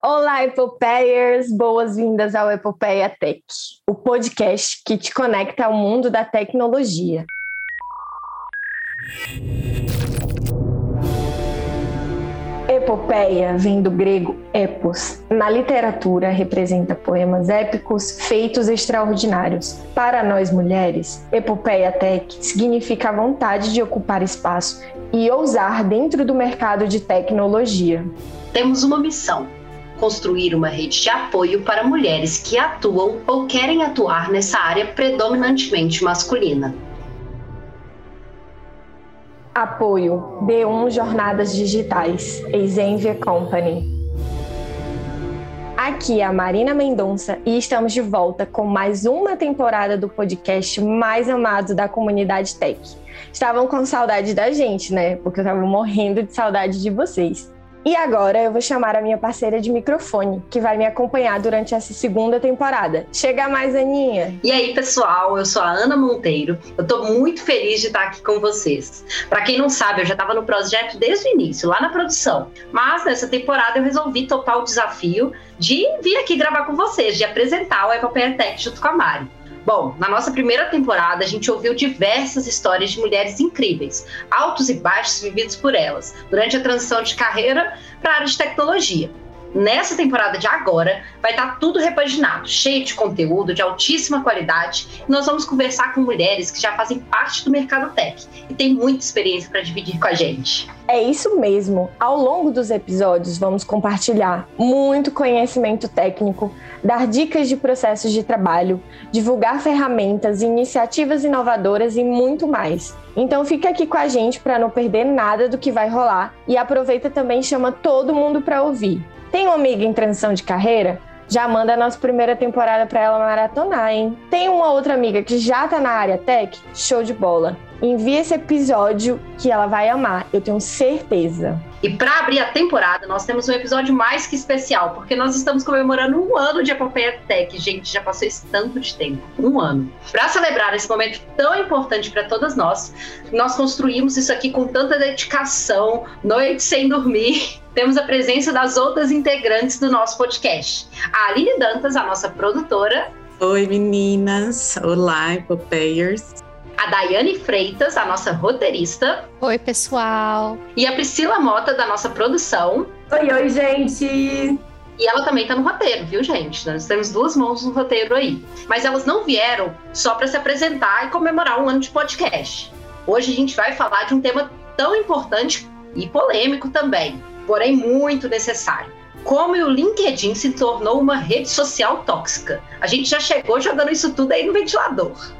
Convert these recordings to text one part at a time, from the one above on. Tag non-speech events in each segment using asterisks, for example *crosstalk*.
Olá, Epopeiers! Boas-vindas ao Epopeia Tech, o podcast que te conecta ao mundo da tecnologia. Epopeia vem do grego epos. Na literatura, representa poemas épicos, feitos extraordinários. Para nós mulheres, epopeia tech significa a vontade de ocupar espaço e ousar dentro do mercado de tecnologia. Temos uma missão: construir uma rede de apoio para mulheres que atuam ou querem atuar nessa área predominantemente masculina. Apoio D1 Jornadas Digitais, Exenvia Company. Aqui é a Marina Mendonça e estamos de volta com mais uma temporada do podcast mais amado da comunidade tech. Estavam com saudade da gente, né? Porque eu estava morrendo de saudade de vocês. E agora eu vou chamar a minha parceira de microfone, que vai me acompanhar durante essa segunda temporada. Chega mais, Aninha! E aí, pessoal, eu sou a Ana Monteiro. Eu tô muito feliz de estar aqui com vocês. Para quem não sabe, eu já estava no projeto desde o início, lá na produção. Mas nessa temporada eu resolvi topar o desafio de vir aqui gravar com vocês, de apresentar o Epopeia Tech junto com a Mari. Bom, na nossa primeira temporada, a gente ouviu diversas histórias de mulheres incríveis, altos e baixos vividos por elas, durante a transição de carreira para a área de tecnologia. Nessa temporada de agora, vai estar tá tudo repaginado, cheio de conteúdo de altíssima qualidade. Nós vamos conversar com mulheres que já fazem parte do mercado tech e têm muita experiência para dividir com a gente. É isso mesmo. Ao longo dos episódios, vamos compartilhar muito conhecimento técnico, dar dicas de processos de trabalho, divulgar ferramentas, iniciativas inovadoras e muito mais. Então fica aqui com a gente para não perder nada do que vai rolar e aproveita também chama todo mundo para ouvir. Tem uma amiga em transição de carreira? Já manda a nossa primeira temporada para ela maratonar, hein? Tem uma outra amiga que já tá na área tech? Show de bola! Envie esse episódio que ela vai amar, eu tenho certeza. E para abrir a temporada, nós temos um episódio mais que especial, porque nós estamos comemorando um ano de Epopeia Tech. Gente, já passou esse tanto de tempo um ano. Para celebrar esse momento tão importante para todas nós, nós construímos isso aqui com tanta dedicação, noite sem dormir. *laughs* Temos a presença das outras integrantes do nosso podcast. A Aline Dantas, a nossa produtora. Oi, meninas. Olá, Epopeiers a Daiane Freitas, a nossa roteirista. Oi, pessoal. E a Priscila Mota, da nossa produção. Oi, oi, gente. E ela também tá no roteiro, viu, gente? Nós temos duas mãos no roteiro aí. Mas elas não vieram só para se apresentar e comemorar um ano de podcast. Hoje a gente vai falar de um tema tão importante e polêmico também, porém muito necessário. Como o LinkedIn se tornou uma rede social tóxica. A gente já chegou jogando isso tudo aí no ventilador.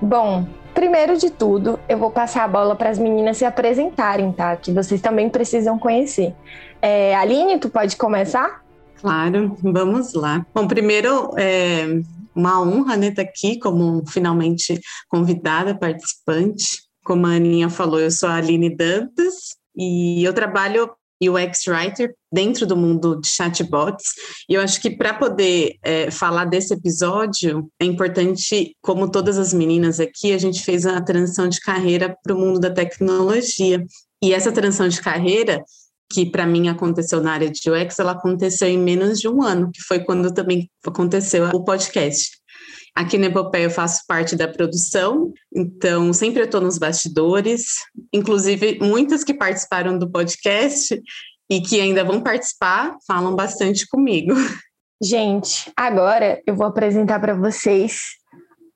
Bom, Primeiro de tudo, eu vou passar a bola para as meninas se apresentarem, tá? Que vocês também precisam conhecer. É, Aline, tu pode começar? Claro, vamos lá. Bom, primeiro, é uma honra né, estar tá aqui como finalmente convidada, participante. Como a Aninha falou, eu sou a Aline Dantas e eu trabalho UX Writer dentro do mundo de chatbots. E eu acho que para poder é, falar desse episódio, é importante, como todas as meninas aqui, a gente fez a transição de carreira para o mundo da tecnologia. E essa transição de carreira, que para mim aconteceu na área de UX, ela aconteceu em menos de um ano, que foi quando também aconteceu o podcast. Aqui na Epopeia eu faço parte da produção, então sempre eu estou nos bastidores, inclusive muitas que participaram do podcast e que ainda vão participar falam bastante comigo. Gente, agora eu vou apresentar para vocês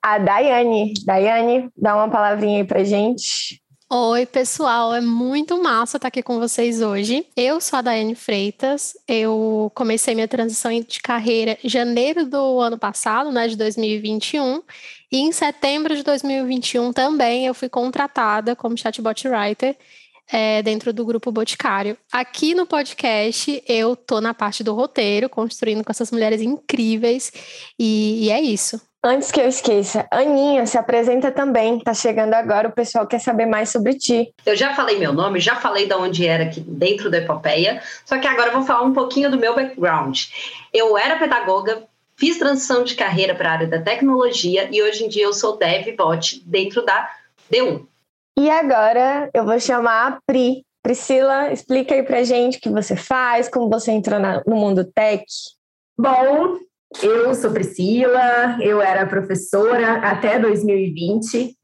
a Daiane. Daiane, dá uma palavrinha aí para gente. Oi, pessoal, é muito massa estar aqui com vocês hoje. Eu sou a Daiane Freitas, eu comecei minha transição de carreira em janeiro do ano passado, né, de 2021, e em setembro de 2021 também eu fui contratada como chatbot writer é, dentro do grupo Boticário. Aqui no podcast eu tô na parte do roteiro, construindo com essas mulheres incríveis, e, e é isso. Antes que eu esqueça, Aninha, se apresenta também. Tá chegando agora, o pessoal quer saber mais sobre ti. Eu já falei meu nome, já falei de onde era aqui dentro da Epopeia, só que agora eu vou falar um pouquinho do meu background. Eu era pedagoga, fiz transição de carreira para a área da tecnologia e hoje em dia eu sou dev bot dentro da D1. E agora eu vou chamar a Pri. Priscila, explica aí pra gente o que você faz, como você entrou na, no mundo tech. Bom, eu sou Priscila, eu era professora até 2020.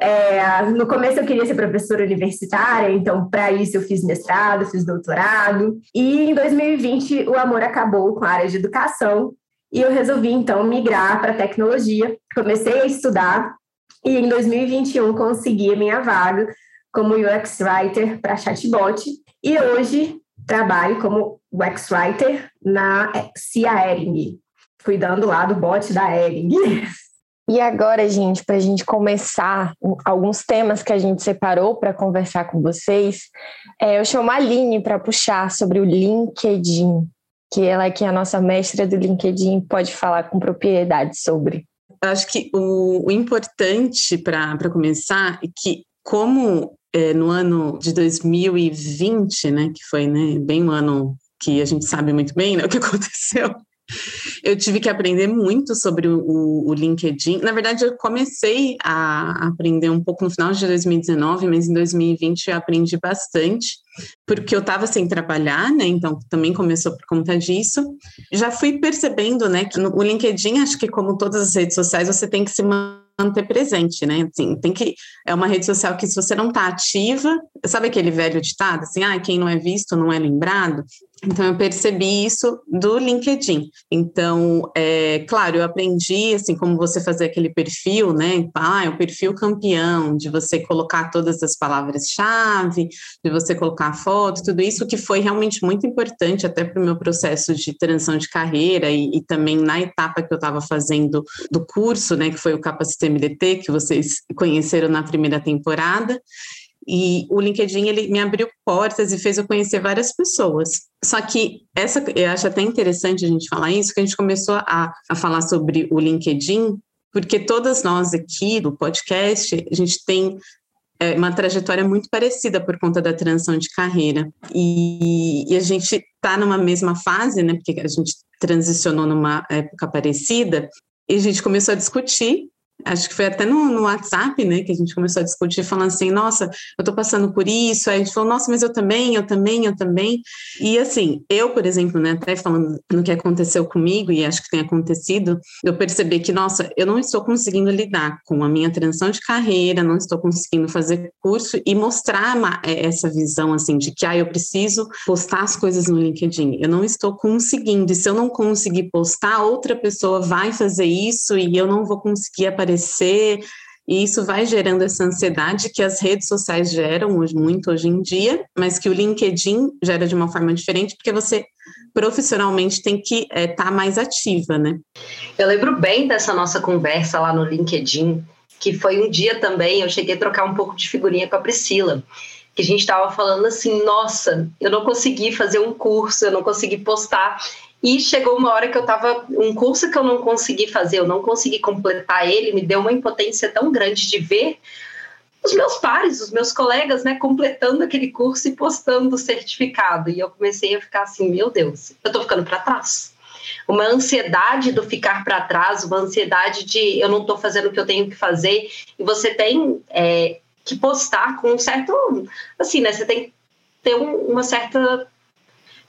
É, no começo eu queria ser professora universitária, então para isso eu fiz mestrado, fiz doutorado. E em 2020 o amor acabou com a área de educação e eu resolvi então migrar para tecnologia. Comecei a estudar e em 2021 consegui a minha vaga como UX Writer para chatbot e hoje trabalho como UX Writer na Cia cuidando lá do bot da Ering. E agora, gente, para a gente começar alguns temas que a gente separou para conversar com vocês, é, eu chamo a Aline para puxar sobre o LinkedIn, que ela que é a nossa mestra do LinkedIn pode falar com propriedade sobre. Eu acho que o, o importante para começar é que, como é, no ano de 2020, né, que foi né, bem um ano que a gente sabe muito bem né, o que aconteceu, eu tive que aprender muito sobre o, o, LinkedIn. Na verdade, eu comecei a aprender um pouco no final de 2019, mas em 2020 eu aprendi bastante, porque eu estava sem trabalhar, né? Então também começou por conta disso. Já fui percebendo, né, que no, o LinkedIn, acho que como todas as redes sociais, você tem que se manter presente, né? Assim, tem que é uma rede social que se você não está ativa, sabe aquele velho ditado assim, ah, quem não é visto não é lembrado. Então, eu percebi isso do LinkedIn. Então, é, claro, eu aprendi, assim, como você fazer aquele perfil, né? Ah, é o perfil campeão, de você colocar todas as palavras-chave, de você colocar foto, tudo isso que foi realmente muito importante até para o meu processo de transição de carreira e, e também na etapa que eu estava fazendo do curso, né? Que foi o Capacite MDT, que vocês conheceram na primeira temporada. E o LinkedIn ele me abriu portas e fez eu conhecer várias pessoas. Só que essa eu acho até interessante a gente falar isso, que a gente começou a, a falar sobre o LinkedIn, porque todas nós aqui do podcast, a gente tem é, uma trajetória muito parecida por conta da transição de carreira. E, e a gente está numa mesma fase, né? Porque a gente transicionou numa época parecida, e a gente começou a discutir acho que foi até no, no, WhatsApp, né, que a gente começou a discutir, falando assim, nossa, eu tô passando por isso, aí a gente falou, nossa, mas eu também, eu também, eu também, e assim, eu, por exemplo, né, até falando no que aconteceu comigo, e acho que tem acontecido, eu percebi que, nossa, eu não estou conseguindo lidar com a minha transição de carreira, não estou conseguindo fazer curso e mostrar uma, é, essa visão, assim, de que, ah, eu preciso postar as coisas no LinkedIn, eu não estou conseguindo, e se eu não conseguir postar, outra pessoa vai fazer isso e eu não vou conseguir aparecer aparecer, e isso vai gerando essa ansiedade que as redes sociais geram muito hoje em dia, mas que o LinkedIn gera de uma forma diferente, porque você profissionalmente tem que estar é, tá mais ativa, né? Eu lembro bem dessa nossa conversa lá no LinkedIn, que foi um dia também, eu cheguei a trocar um pouco de figurinha com a Priscila, que a gente estava falando assim, nossa, eu não consegui fazer um curso, eu não consegui postar, e chegou uma hora que eu estava. Um curso que eu não consegui fazer, eu não consegui completar ele, me deu uma impotência tão grande de ver os meus pares, os meus colegas, né, completando aquele curso e postando o certificado. E eu comecei a ficar assim: meu Deus, eu estou ficando para trás. Uma ansiedade do ficar para trás, uma ansiedade de eu não estou fazendo o que eu tenho que fazer. E você tem é, que postar com um certo. Assim, né? Você tem que ter um, uma certa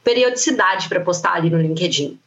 periodicidade para postar ali no LinkedIn.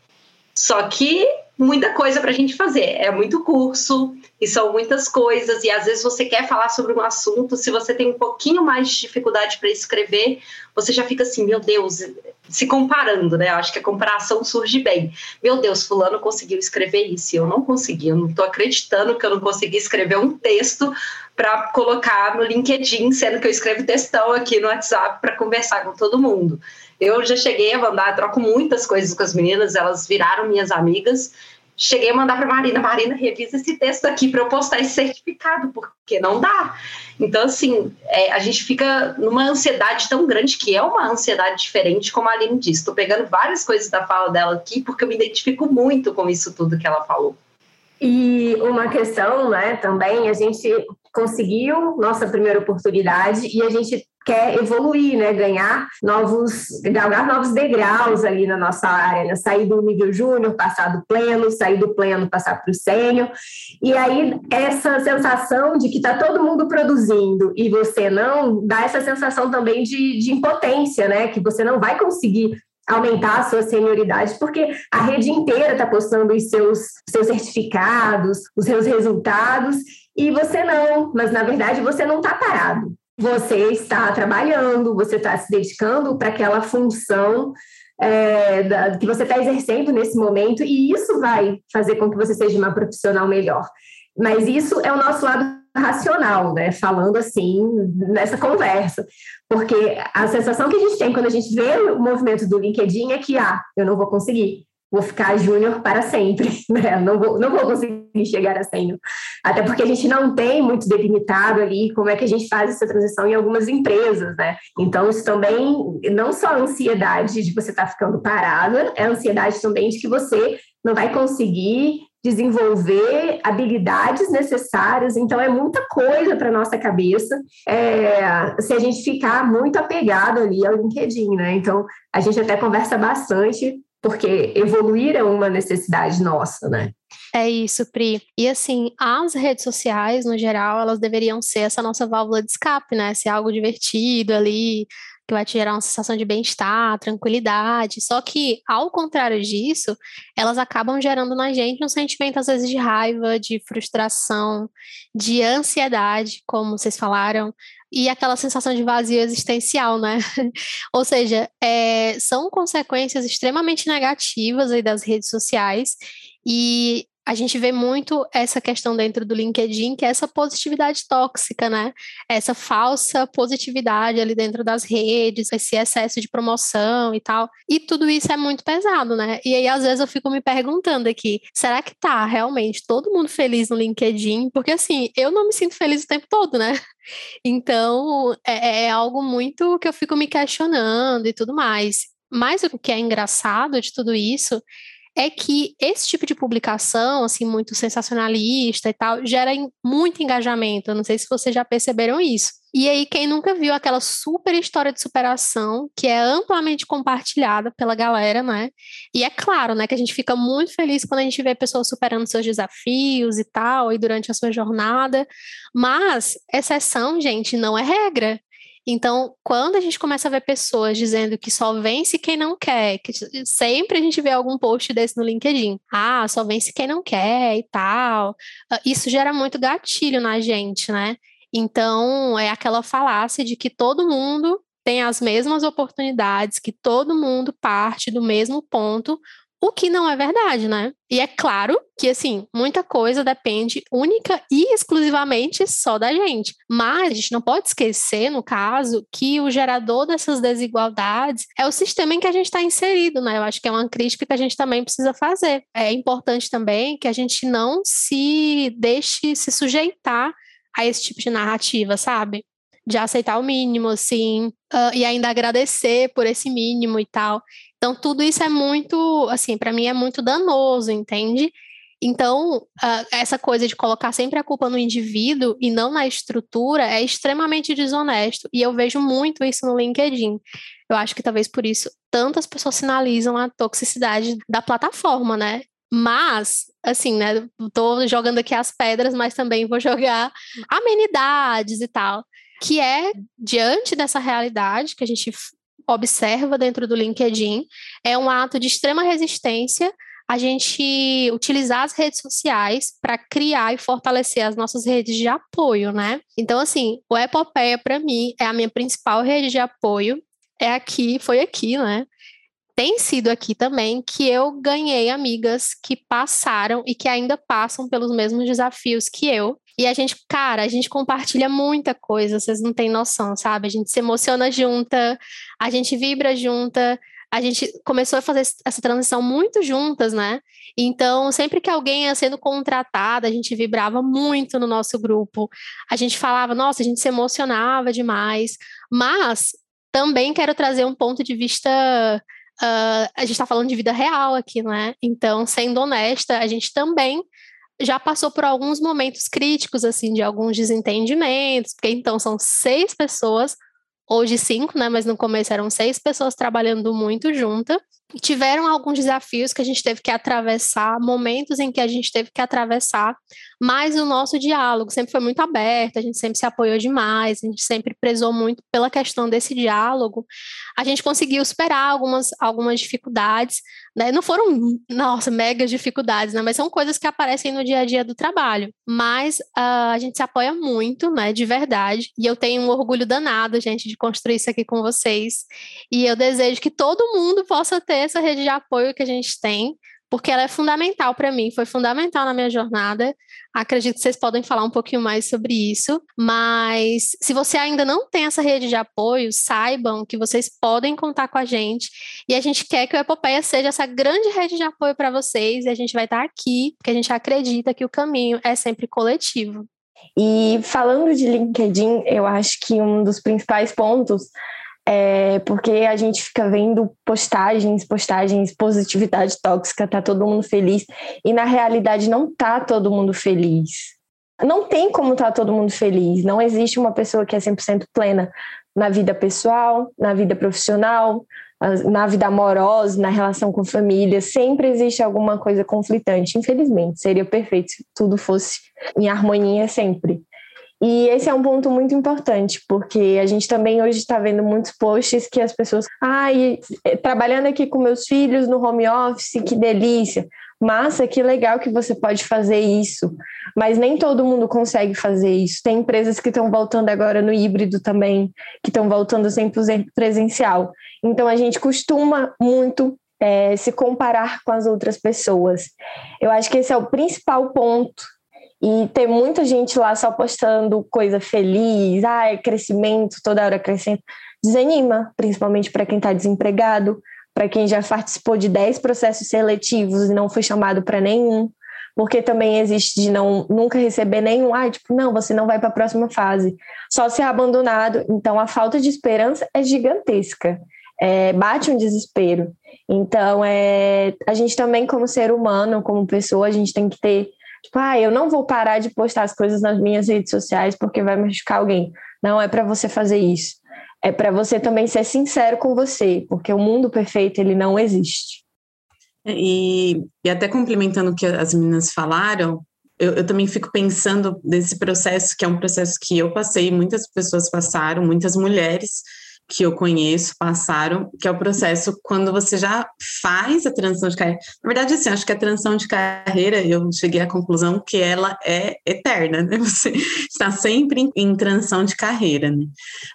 Só que muita coisa para a gente fazer. É muito curso e são muitas coisas. E às vezes você quer falar sobre um assunto, se você tem um pouquinho mais de dificuldade para escrever, você já fica assim, meu Deus, se comparando, né? Acho que a comparação surge bem. Meu Deus, fulano conseguiu escrever isso, e eu não consegui. Eu não estou acreditando que eu não consegui escrever um texto para colocar no LinkedIn, sendo que eu escrevo textão aqui no WhatsApp para conversar com todo mundo. Eu já cheguei a mandar, troco muitas coisas com as meninas, elas viraram minhas amigas. Cheguei a mandar para Marina, Marina, revisa esse texto aqui para eu postar esse certificado, porque não dá. Então, assim, é, a gente fica numa ansiedade tão grande, que é uma ansiedade diferente, como a Aline disse. Estou pegando várias coisas da fala dela aqui, porque eu me identifico muito com isso tudo que ela falou. E uma questão, né, também, a gente conseguiu nossa primeira oportunidade e a gente quer evoluir, né? Ganhar novos, galgar novos degraus ali na nossa área, né? Sair do nível júnior, passar do pleno, sair do pleno, passar para o sênior. E aí, essa sensação de que está todo mundo produzindo e você não, dá essa sensação também de, de impotência, né? Que você não vai conseguir aumentar a sua senioridade, porque a rede inteira está postando os seus, seus certificados, os seus resultados, e você não, mas na verdade você não está parado. Você está trabalhando, você está se dedicando para aquela função é, da, que você está exercendo nesse momento, e isso vai fazer com que você seja uma profissional melhor. Mas isso é o nosso lado racional, né? Falando assim, nessa conversa. Porque a sensação que a gente tem quando a gente vê o movimento do LinkedIn é que, ah, eu não vou conseguir, vou ficar júnior para sempre, *laughs* né? Não vou, não vou conseguir chegar a sênior. Até porque a gente não tem muito delimitado ali como é que a gente faz essa transição em algumas empresas, né? Então, isso também, não só a ansiedade de você estar tá ficando parado, é a ansiedade também de que você não vai conseguir desenvolver habilidades necessárias, então é muita coisa para nossa cabeça é, se a gente ficar muito apegado ali ao LinkedIn, né? Então a gente até conversa bastante porque evoluir é uma necessidade nossa, né? É isso, Pri. E assim, as redes sociais, no geral, elas deveriam ser essa nossa válvula de escape, né? Ser algo divertido ali, que vai te gerar uma sensação de bem-estar, tranquilidade. Só que, ao contrário disso, elas acabam gerando na gente um sentimento, às vezes, de raiva, de frustração, de ansiedade, como vocês falaram, e aquela sensação de vazio existencial, né? *laughs* Ou seja, é, são consequências extremamente negativas aí das redes sociais. E a gente vê muito essa questão dentro do LinkedIn, que é essa positividade tóxica, né? Essa falsa positividade ali dentro das redes, esse excesso de promoção e tal. E tudo isso é muito pesado, né? E aí, às vezes, eu fico me perguntando aqui: será que tá realmente todo mundo feliz no LinkedIn? Porque, assim, eu não me sinto feliz o tempo todo, né? *laughs* Então, é, é algo muito que eu fico me questionando e tudo mais. Mas o que é engraçado de tudo isso é que esse tipo de publicação, assim, muito sensacionalista e tal, gera muito engajamento. Eu não sei se vocês já perceberam isso. E aí, quem nunca viu aquela super história de superação, que é amplamente compartilhada pela galera, né? E é claro, né, que a gente fica muito feliz quando a gente vê pessoas superando seus desafios e tal, e durante a sua jornada. Mas, exceção, gente, não é regra. Então, quando a gente começa a ver pessoas dizendo que só vence quem não quer, que sempre a gente vê algum post desse no LinkedIn, ah, só vence quem não quer e tal, ah, isso gera muito gatilho na gente, né? Então, é aquela falácia de que todo mundo tem as mesmas oportunidades, que todo mundo parte do mesmo ponto, o que não é verdade, né? E é claro que, assim, muita coisa depende única e exclusivamente só da gente. Mas a gente não pode esquecer, no caso, que o gerador dessas desigualdades é o sistema em que a gente está inserido, né? Eu acho que é uma crítica que a gente também precisa fazer. É importante também que a gente não se deixe se sujeitar a esse tipo de narrativa, sabe? De aceitar o mínimo, assim, uh, e ainda agradecer por esse mínimo e tal. Então, tudo isso é muito, assim, para mim é muito danoso, entende? Então, essa coisa de colocar sempre a culpa no indivíduo e não na estrutura é extremamente desonesto. E eu vejo muito isso no LinkedIn. Eu acho que talvez por isso tantas pessoas sinalizam a toxicidade da plataforma, né? Mas, assim, né? Tô jogando aqui as pedras, mas também vou jogar amenidades e tal. Que é, diante dessa realidade que a gente observa dentro do LinkedIn, é um ato de extrema resistência a gente utilizar as redes sociais para criar e fortalecer as nossas redes de apoio, né? Então, assim, o Epopeia, para mim, é a minha principal rede de apoio. É aqui, foi aqui, né? Tem sido aqui também que eu ganhei amigas que passaram e que ainda passam pelos mesmos desafios que eu. E a gente, cara, a gente compartilha muita coisa, vocês não têm noção, sabe? A gente se emociona junta, a gente vibra junta, a gente começou a fazer essa transição muito juntas, né? Então, sempre que alguém ia sendo contratada, a gente vibrava muito no nosso grupo. A gente falava, nossa, a gente se emocionava demais. Mas também quero trazer um ponto de vista. Uh, a gente está falando de vida real aqui, né? Então, sendo honesta, a gente também já passou por alguns momentos críticos, assim, de alguns desentendimentos, porque então são seis pessoas hoje cinco, né? Mas no começo eram seis pessoas trabalhando muito junta. Tiveram alguns desafios que a gente teve que atravessar, momentos em que a gente teve que atravessar, mas o nosso diálogo sempre foi muito aberto, a gente sempre se apoiou demais, a gente sempre prezou muito pela questão desse diálogo. A gente conseguiu superar algumas, algumas dificuldades, né? Não foram, nossa, mega dificuldades, né? Mas são coisas que aparecem no dia a dia do trabalho. Mas uh, a gente se apoia muito, né? De verdade. E eu tenho um orgulho danado, gente, de construir isso aqui com vocês. E eu desejo que todo mundo possa ter essa rede de apoio que a gente tem, porque ela é fundamental para mim, foi fundamental na minha jornada. Acredito que vocês podem falar um pouquinho mais sobre isso, mas se você ainda não tem essa rede de apoio, saibam que vocês podem contar com a gente e a gente quer que o Epopeia seja essa grande rede de apoio para vocês e a gente vai estar aqui, porque a gente acredita que o caminho é sempre coletivo. E falando de LinkedIn, eu acho que um dos principais pontos é porque a gente fica vendo postagens, postagens, positividade tóxica, tá todo mundo feliz, e na realidade não tá todo mundo feliz. Não tem como tá todo mundo feliz, não existe uma pessoa que é 100% plena na vida pessoal, na vida profissional, na vida amorosa, na relação com família, sempre existe alguma coisa conflitante, infelizmente. Seria perfeito se tudo fosse em harmonia sempre. E esse é um ponto muito importante, porque a gente também hoje está vendo muitos posts que as pessoas, ai, ah, trabalhando aqui com meus filhos no home office, que delícia. Massa, que legal que você pode fazer isso. Mas nem todo mundo consegue fazer isso. Tem empresas que estão voltando agora no híbrido também, que estão voltando 100% presencial. Então a gente costuma muito é, se comparar com as outras pessoas. Eu acho que esse é o principal ponto e ter muita gente lá só postando coisa feliz, ah, é crescimento, toda hora crescendo, desanima, principalmente para quem está desempregado, para quem já participou de 10 processos seletivos e não foi chamado para nenhum, porque também existe de não nunca receber nenhum, ah, tipo, não, você não vai para a próxima fase, só ser abandonado. Então a falta de esperança é gigantesca. É, bate um desespero. Então, é, a gente também, como ser humano, como pessoa, a gente tem que ter Tipo, ah, eu não vou parar de postar as coisas nas minhas redes sociais porque vai machucar alguém. Não é para você fazer isso. É para você também ser sincero com você, porque o mundo perfeito ele não existe. E, e até complementando o que as meninas falaram, eu, eu, também fico pensando nesse processo, que é um processo que eu passei, muitas pessoas passaram, muitas mulheres, que eu conheço passaram, que é o processo quando você já faz a transição de carreira. Na verdade, assim, acho que a transição de carreira, eu cheguei à conclusão que ela é eterna, né? *laughs* Você está sempre em, transição de carreira, né?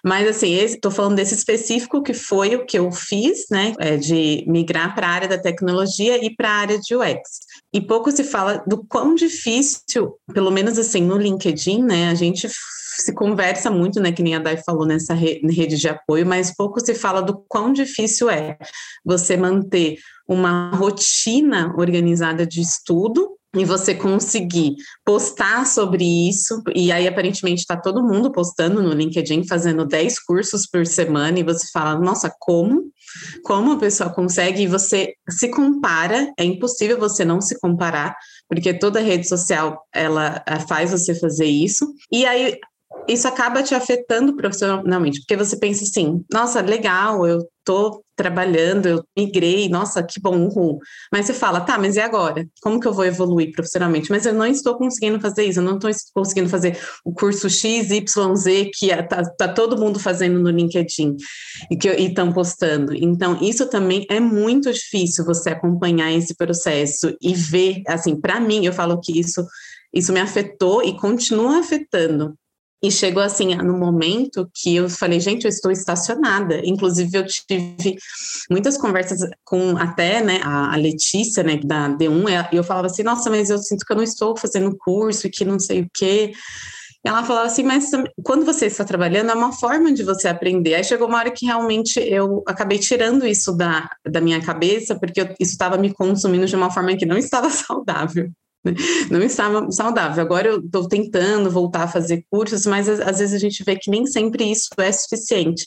Mas, assim, estou falando desse específico que foi o que eu fiz, né? É de migrar para a área da tecnologia e para a área de UX. E pouco se fala do quão difícil, pelo menos assim, no LinkedIn, né? A gente se conversa muito, né, que nem a Dai falou nessa rede de apoio, mas pouco se fala do quão difícil é você manter uma rotina organizada de estudo e você conseguir postar sobre isso, e aí aparentemente está todo mundo postando no LinkedIn, fazendo 10 cursos por semana, e você fala, nossa, como? Como a pessoa consegue? E você se compara, é impossível você não se comparar, porque toda rede social, ela faz você fazer isso, e aí isso acaba te afetando profissionalmente, porque você pensa assim, nossa, legal, eu tô trabalhando, eu migrei, nossa, que bom, uhul. Mas você fala, tá, mas e agora? Como que eu vou evoluir profissionalmente? Mas eu não estou conseguindo fazer isso, eu não estou conseguindo fazer o curso X, Y, Z que é, tá, tá todo mundo fazendo no LinkedIn e que estão postando. Então, isso também é muito difícil você acompanhar esse processo e ver, assim, para mim, eu falo que isso isso me afetou e continua afetando, e chegou assim, no momento que eu falei, gente, eu estou estacionada. Inclusive, eu tive muitas conversas com até né, a, Letícia, né, da D1, e eu falava assim, nossa, mas eu sinto que eu não estou fazendo curso e que não sei o quê. Ela falava assim, mas quando você está trabalhando, é uma forma de você aprender. Aí chegou uma hora que realmente eu acabei tirando isso da, da minha cabeça, porque eu, isso estava me consumindo de uma forma que não estava *laughs* saudável. Não estava saudável. Agora eu estou tentando voltar a fazer cursos, mas às vezes a gente vê que nem sempre isso é suficiente.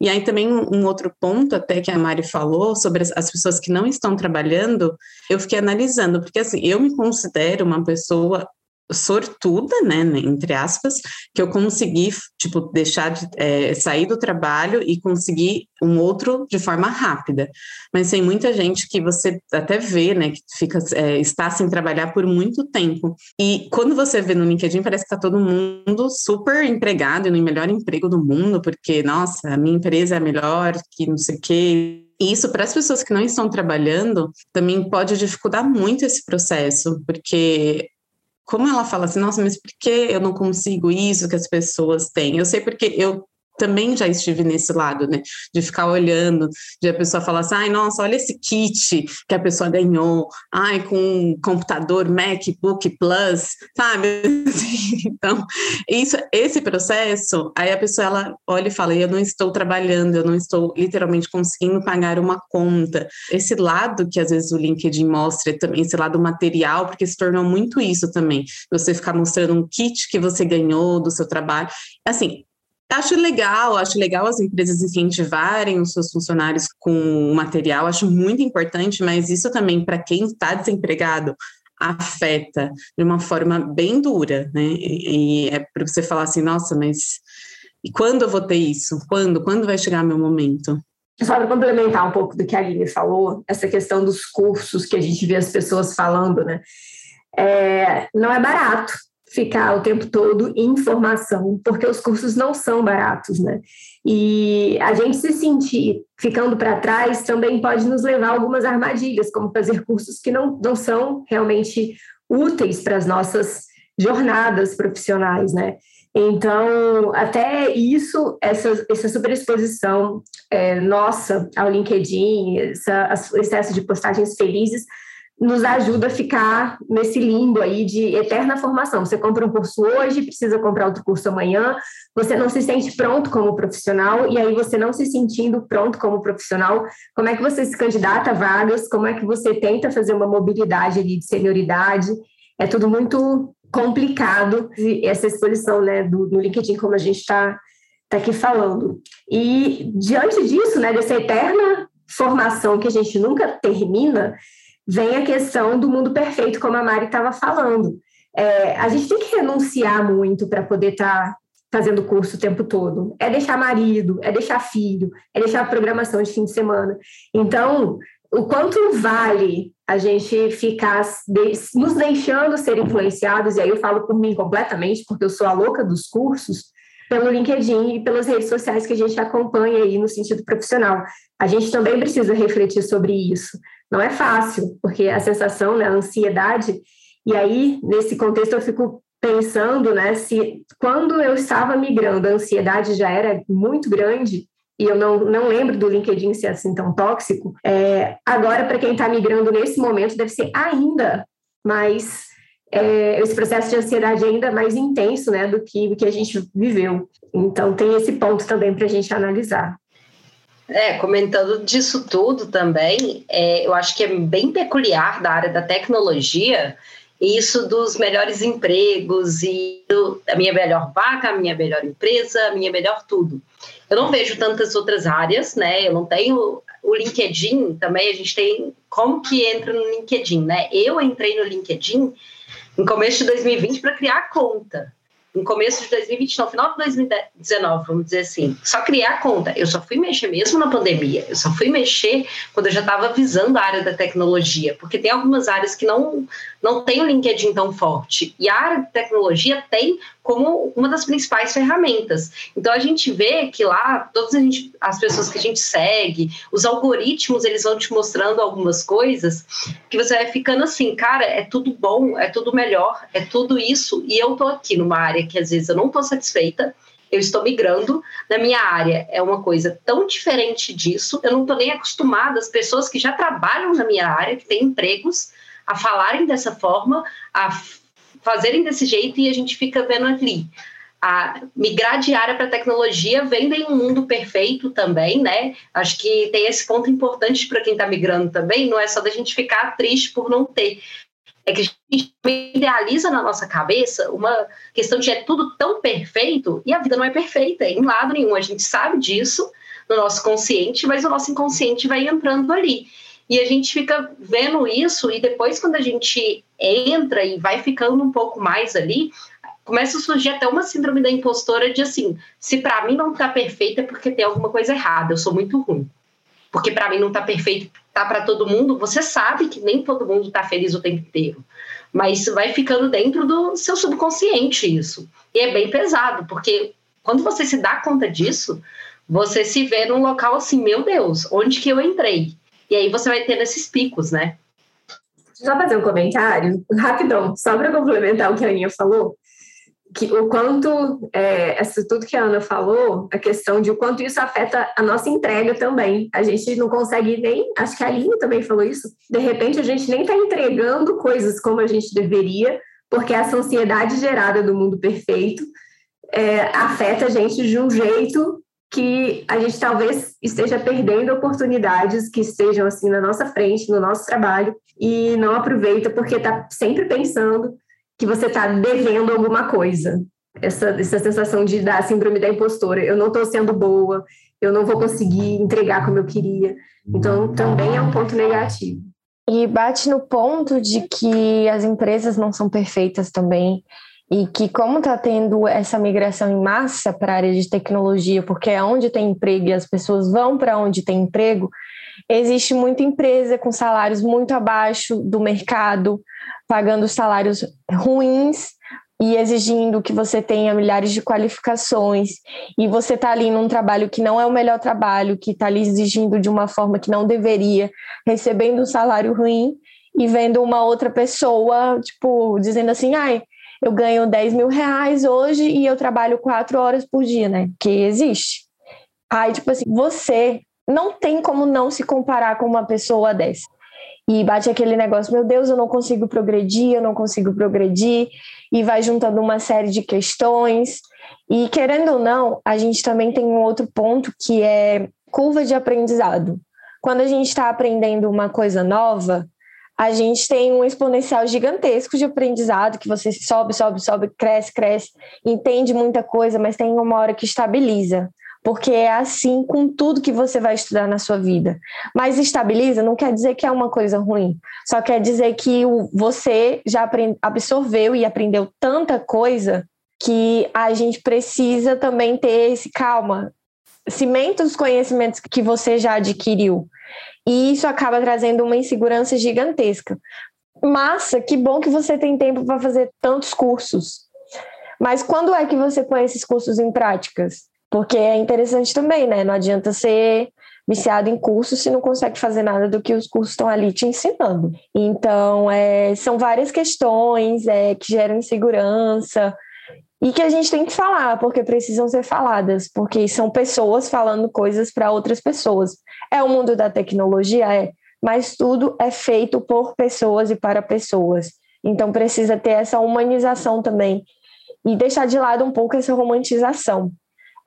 E aí também um outro ponto, até que a Mari falou, sobre as pessoas que não estão trabalhando, eu fiquei analisando, porque assim, eu me considero uma pessoa sortuda, né, entre aspas, que eu consegui, tipo, deixar de é, sair do trabalho e conseguir um outro de forma rápida. Mas tem muita gente que você até vê, né, que fica, é, está sem trabalhar por muito tempo. E quando você vê no LinkedIn, parece que está todo mundo super empregado e no melhor emprego do mundo, porque, nossa, a minha empresa é a melhor, que não sei o quê, e isso, para as pessoas que não estão trabalhando, também pode dificultar muito esse processo, porque como ela fala assim, nossa, mas por que eu não consigo isso que as pessoas têm? Eu sei porque eu também já estive nesse lado, né? De ficar olhando, de a pessoa falar assim, ai, nossa, olha esse kit que a pessoa ganhou, ai, com um computador MacBook Plus, sabe? *laughs* Então, isso, esse processo, aí a pessoa ela olha e fala, eu não estou trabalhando, eu não estou literalmente conseguindo pagar uma conta. Esse lado que às vezes o LinkedIn mostra, também esse lado material, porque se tornou muito isso também, você ficar mostrando um kit que você ganhou do seu trabalho. Assim, Acho legal, acho legal as empresas incentivarem os seus funcionários com material, acho muito importante, mas isso também, para quem está desempregado, afeta de uma forma bem dura, né? E, e é para você falar assim, nossa, mas e quando eu vou ter isso? Quando? Quando vai chegar meu momento? Só para complementar um pouco do que a Aline falou, essa questão dos cursos que a gente vê as pessoas falando, né? É, não é barato, ficar o tempo todo em informação, porque os cursos não são baratos, né? E a gente se sentir ficando para trás também pode nos levar a algumas armadilhas, como fazer cursos que não, não são realmente úteis para as nossas jornadas profissionais, né? Então, até isso, essa, essa superexposição é, nossa ao LinkedIn, essa, esse excesso de postagens felizes, nos ajuda a ficar nesse limbo aí de eterna formação. Você compra um curso hoje, precisa comprar outro curso amanhã, você não se sente pronto como profissional, e aí você não se sentindo pronto como profissional, como é que você se candidata a vagas, como é que você tenta fazer uma mobilidade ali de senioridade, é tudo muito complicado, essa exposição né, do, LinkedIn, como a gente está tá aqui falando. E diante disso, né, dessa eterna formação que a gente nunca termina, vem a questão do mundo perfeito, como a Mari estava falando. É, a gente tem que renunciar muito para poder estar tá fazendo curso o tempo todo. É deixar marido, é deixar filho, é deixar programação de fim de semana. Então, o quanto vale a gente ficar nos deixando ser influenciados, e aí eu falo por mim completamente, porque eu sou a louca dos cursos, pelo LinkedIn e pelas redes sociais que a gente acompanha aí no sentido profissional. A gente também precisa refletir sobre isso. Não é fácil, porque a sensação, né, a ansiedade, e aí, nesse contexto, eu fico pensando, né, se quando eu estava migrando, a ansiedade já era muito grande, e eu não, não lembro do LinkedIn ser assim tão tóxico, é, agora, para quem está migrando nesse momento, deve ser ainda mais. É, esse processo de ansiedade é ainda mais intenso né, do, que, do que a gente viveu. Então, tem esse ponto também para a gente analisar. É, comentando disso tudo também, é, eu acho que é bem peculiar da área da tecnologia isso dos melhores empregos e do, a minha melhor vaga, a minha melhor empresa, a minha melhor tudo. Eu não vejo tantas outras áreas, né? Eu não tenho o LinkedIn também, a gente tem como que entra no LinkedIn, né? Eu entrei no LinkedIn em começo de 2020 para criar conta no começo de 2020, no final de 2019, vamos dizer assim, só criar a conta. Eu só fui mexer mesmo na pandemia, eu só fui mexer quando eu já estava visando a área da tecnologia, porque tem algumas áreas que não, não tem o LinkedIn tão forte. E a área de tecnologia tem como uma das principais ferramentas. Então a gente vê que lá todas gente, as pessoas que a gente segue, os algoritmos, eles vão te mostrando algumas coisas que você vai ficando assim, cara, é tudo bom, é tudo melhor, é tudo isso, e eu tô aqui numa área que às vezes eu não tô satisfeita, eu estou migrando na minha área. É uma coisa tão diferente disso, eu não estou nem acostumada, as pessoas que já trabalham na minha área, que têm empregos, a falarem dessa forma, a fazerem desse jeito e a gente fica vendo ali. A migrar de área para tecnologia vem em um mundo perfeito também, né? Acho que tem esse ponto importante para quem está migrando também, não é só da gente ficar triste por não ter. É que a gente idealiza na nossa cabeça uma questão de é tudo tão perfeito e a vida não é perfeita em lado nenhum. A gente sabe disso no nosso consciente, mas o nosso inconsciente vai entrando ali. E a gente fica vendo isso, e depois, quando a gente entra e vai ficando um pouco mais ali, começa a surgir até uma síndrome da impostora de assim: se para mim não tá perfeito é porque tem alguma coisa errada, eu sou muito ruim. Porque para mim não tá perfeito, tá para todo mundo. Você sabe que nem todo mundo tá feliz o tempo inteiro. Mas vai ficando dentro do seu subconsciente isso. E é bem pesado, porque quando você se dá conta disso, você se vê num local assim, meu Deus, onde que eu entrei? E aí você vai tendo esses picos, né? Só fazer um comentário rapidão, só para complementar o que a Aninha falou, que o quanto, é, essa, tudo que a Ana falou, a questão de o quanto isso afeta a nossa entrega também. A gente não consegue nem, acho que a Aline também falou isso, de repente a gente nem está entregando coisas como a gente deveria, porque essa ansiedade gerada do mundo perfeito é, afeta a gente de um jeito que a gente talvez esteja perdendo oportunidades que estejam assim na nossa frente, no nosso trabalho, e não aproveita porque está sempre pensando que você está devendo alguma coisa. Essa, essa sensação de dar síndrome da impostora. Eu não estou sendo boa, eu não vou conseguir entregar como eu queria. Então, também é um ponto negativo. E bate no ponto de que as empresas não são perfeitas também e que como está tendo essa migração em massa para a área de tecnologia, porque é onde tem emprego e as pessoas vão para onde tem emprego, existe muita empresa com salários muito abaixo do mercado, pagando salários ruins e exigindo que você tenha milhares de qualificações. E você está ali num trabalho que não é o melhor trabalho, que está ali exigindo de uma forma que não deveria, recebendo um salário ruim e vendo uma outra pessoa, tipo, dizendo assim, ai, eu ganho 10 mil reais hoje e eu trabalho quatro horas por dia, né? Que existe. Aí, tipo assim, você não tem como não se comparar com uma pessoa dessa. E bate aquele negócio, meu Deus, eu não consigo progredir, eu não consigo progredir, e vai juntando uma série de questões. E querendo ou não, a gente também tem um outro ponto que é curva de aprendizado. Quando a gente está aprendendo uma coisa nova, a gente tem um exponencial gigantesco de aprendizado, que você sobe, sobe, sobe, cresce, cresce, entende muita coisa, mas tem uma hora que estabiliza. Porque é assim com tudo que você vai estudar na sua vida. Mas estabiliza não quer dizer que é uma coisa ruim. Só quer dizer que você já absorveu e aprendeu tanta coisa que a gente precisa também ter esse calma. Cimenta os conhecimentos que você já adquiriu. E isso acaba trazendo uma insegurança gigantesca. Massa, que bom que você tem tempo para fazer tantos cursos. Mas quando é que você põe esses cursos em práticas? Porque é interessante também, né? Não adianta ser viciado em cursos se não consegue fazer nada do que os cursos estão ali te ensinando. Então, é, são várias questões é, que geram insegurança e que a gente tem que falar, porque precisam ser faladas, porque são pessoas falando coisas para outras pessoas. É o mundo da tecnologia, é, mas tudo é feito por pessoas e para pessoas. Então precisa ter essa humanização também e deixar de lado um pouco essa romantização.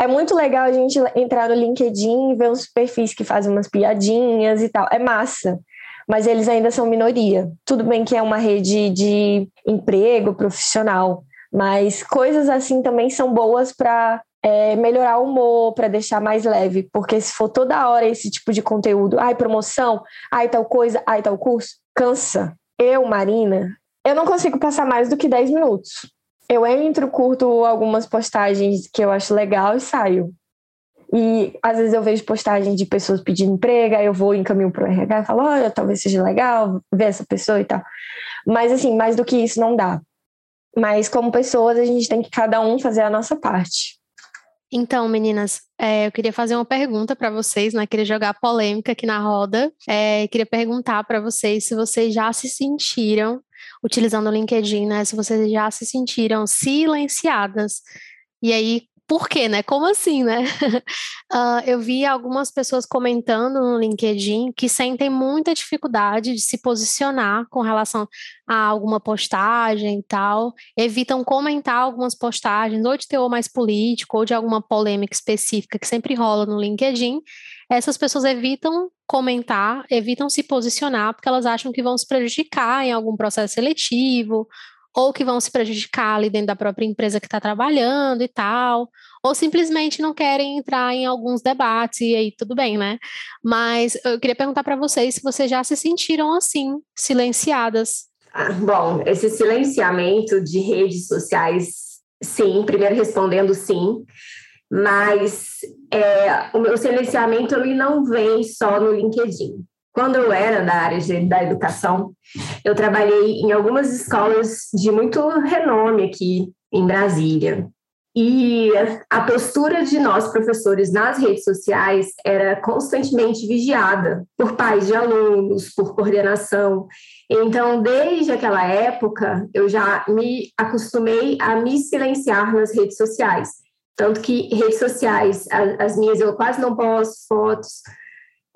É muito legal a gente entrar no LinkedIn e ver uns perfis que fazem umas piadinhas e tal. É massa, mas eles ainda são minoria. Tudo bem que é uma rede de emprego profissional, mas coisas assim também são boas para é, melhorar o humor, para deixar mais leve, porque se for toda hora esse tipo de conteúdo, ai, promoção, ai, tal coisa, ai, tal curso, cansa. Eu, Marina, eu não consigo passar mais do que 10 minutos. Eu entro, curto algumas postagens que eu acho legal e saio. E às vezes eu vejo postagens de pessoas pedindo emprego, aí eu vou encaminho para o RH e falo, olha, talvez seja legal ver essa pessoa e tal. Mas assim, mais do que isso não dá. Mas como pessoas, a gente tem que cada um fazer a nossa parte. Então, meninas, é, eu queria fazer uma pergunta para vocês, né? Queria jogar polêmica aqui na roda. É, queria perguntar para vocês se vocês já se sentiram, utilizando o LinkedIn, né? Se vocês já se sentiram silenciadas. E aí, por quê, né? Como assim, né? *laughs* uh, eu vi algumas pessoas comentando no LinkedIn que sentem muita dificuldade de se posicionar com relação a alguma postagem e tal, evitam comentar algumas postagens, ou de teor mais político, ou de alguma polêmica específica que sempre rola no LinkedIn. Essas pessoas evitam comentar, evitam se posicionar, porque elas acham que vão se prejudicar em algum processo seletivo ou que vão se prejudicar ali dentro da própria empresa que está trabalhando e tal, ou simplesmente não querem entrar em alguns debates, e aí tudo bem, né? Mas eu queria perguntar para vocês se vocês já se sentiram assim, silenciadas. Ah, bom, esse silenciamento de redes sociais, sim, primeiro respondendo sim, mas é, o meu silenciamento ele não vem só no LinkedIn. Quando eu era da área de, da educação, eu trabalhei em algumas escolas de muito renome aqui em Brasília. E a postura de nós, professores, nas redes sociais era constantemente vigiada por pais de alunos, por coordenação. Então, desde aquela época, eu já me acostumei a me silenciar nas redes sociais. Tanto que redes sociais, as minhas eu quase não posto fotos,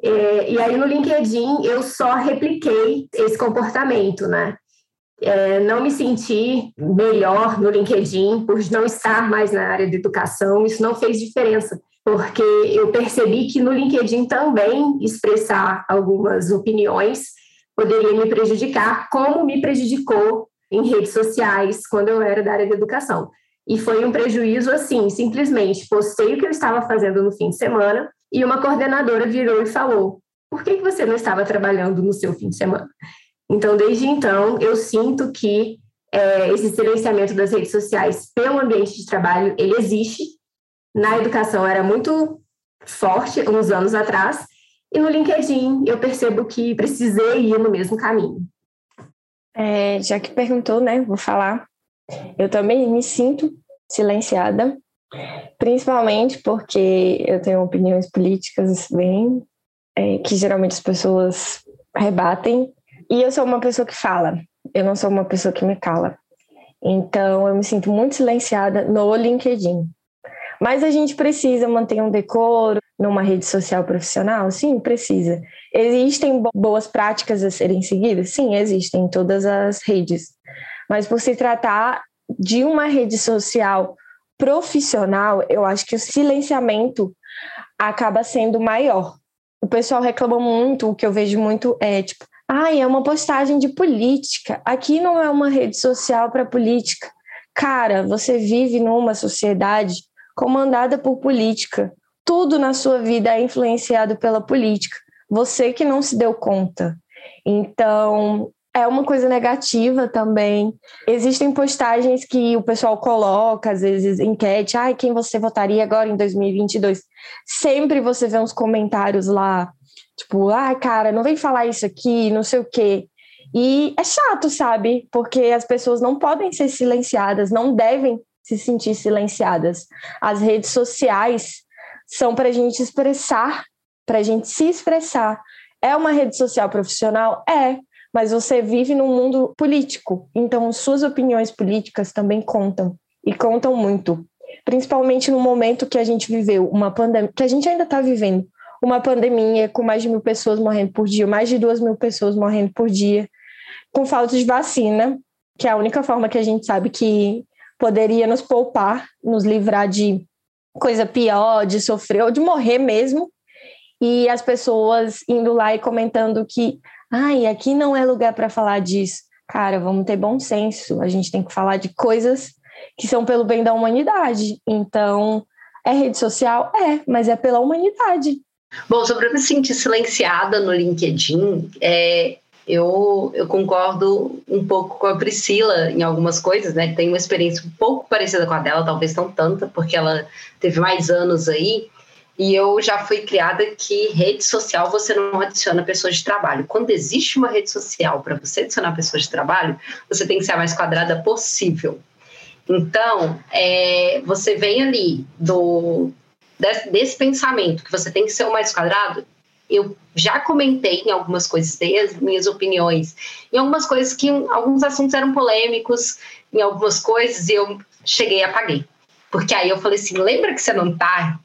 é, e aí no LinkedIn eu só repliquei esse comportamento, né? É, não me senti melhor no LinkedIn por não estar mais na área de educação, isso não fez diferença, porque eu percebi que no LinkedIn também expressar algumas opiniões poderia me prejudicar, como me prejudicou em redes sociais quando eu era da área de educação. E foi um prejuízo assim, simplesmente postei o que eu estava fazendo no fim de semana e uma coordenadora virou e falou: por que, que você não estava trabalhando no seu fim de semana? Então, desde então, eu sinto que é, esse silenciamento das redes sociais pelo ambiente de trabalho, ele existe. Na educação era muito forte uns anos atrás, e no LinkedIn eu percebo que precisei ir no mesmo caminho. É, já que perguntou, né, vou falar. Eu também me sinto silenciada Principalmente porque eu tenho opiniões políticas bem é, que geralmente as pessoas rebatem e eu sou uma pessoa que fala, eu não sou uma pessoa que me cala. Então eu me sinto muito silenciada no LinkedIn. Mas a gente precisa manter um decoro numa rede social profissional? Sim, precisa. Existem boas práticas a serem seguidas? Sim, existem em todas as redes. Mas por se tratar de uma rede social profissional, eu acho que o silenciamento acaba sendo maior. O pessoal reclama muito, o que eu vejo muito é tipo, ai, é uma postagem de política. Aqui não é uma rede social para política. Cara, você vive numa sociedade comandada por política. Tudo na sua vida é influenciado pela política. Você que não se deu conta. Então, é uma coisa negativa também. Existem postagens que o pessoal coloca, às vezes, enquete, ai, quem você votaria agora em 2022? Sempre você vê uns comentários lá, tipo, ai, cara, não vem falar isso aqui, não sei o quê. E é chato, sabe? Porque as pessoas não podem ser silenciadas, não devem se sentir silenciadas. As redes sociais são para a gente expressar, para a gente se expressar. É uma rede social profissional? É mas você vive num mundo político, então suas opiniões políticas também contam. E contam muito, principalmente no momento que a gente viveu uma pandemia, que a gente ainda está vivendo uma pandemia com mais de mil pessoas morrendo por dia, mais de duas mil pessoas morrendo por dia, com falta de vacina, que é a única forma que a gente sabe que poderia nos poupar, nos livrar de coisa pior, de sofrer ou de morrer mesmo. E as pessoas indo lá e comentando que ai, aqui não é lugar para falar disso. Cara, vamos ter bom senso. A gente tem que falar de coisas que são pelo bem da humanidade. Então, é rede social? É, mas é pela humanidade. Bom, sobre me sentir silenciada no LinkedIn, é, eu, eu concordo um pouco com a Priscila em algumas coisas, né? Tem uma experiência um pouco parecida com a dela, talvez não tanta, porque ela teve mais anos aí. E eu já fui criada que rede social você não adiciona pessoas de trabalho. Quando existe uma rede social para você adicionar pessoas de trabalho, você tem que ser a mais quadrada possível. Então, é, você vem ali do desse, desse, pensamento que você tem que ser o mais quadrado. Eu já comentei em algumas coisas, dei as minhas opiniões, em algumas coisas que alguns assuntos eram polêmicos, em algumas coisas e eu cheguei e apaguei. Porque aí eu falei assim: lembra que você não está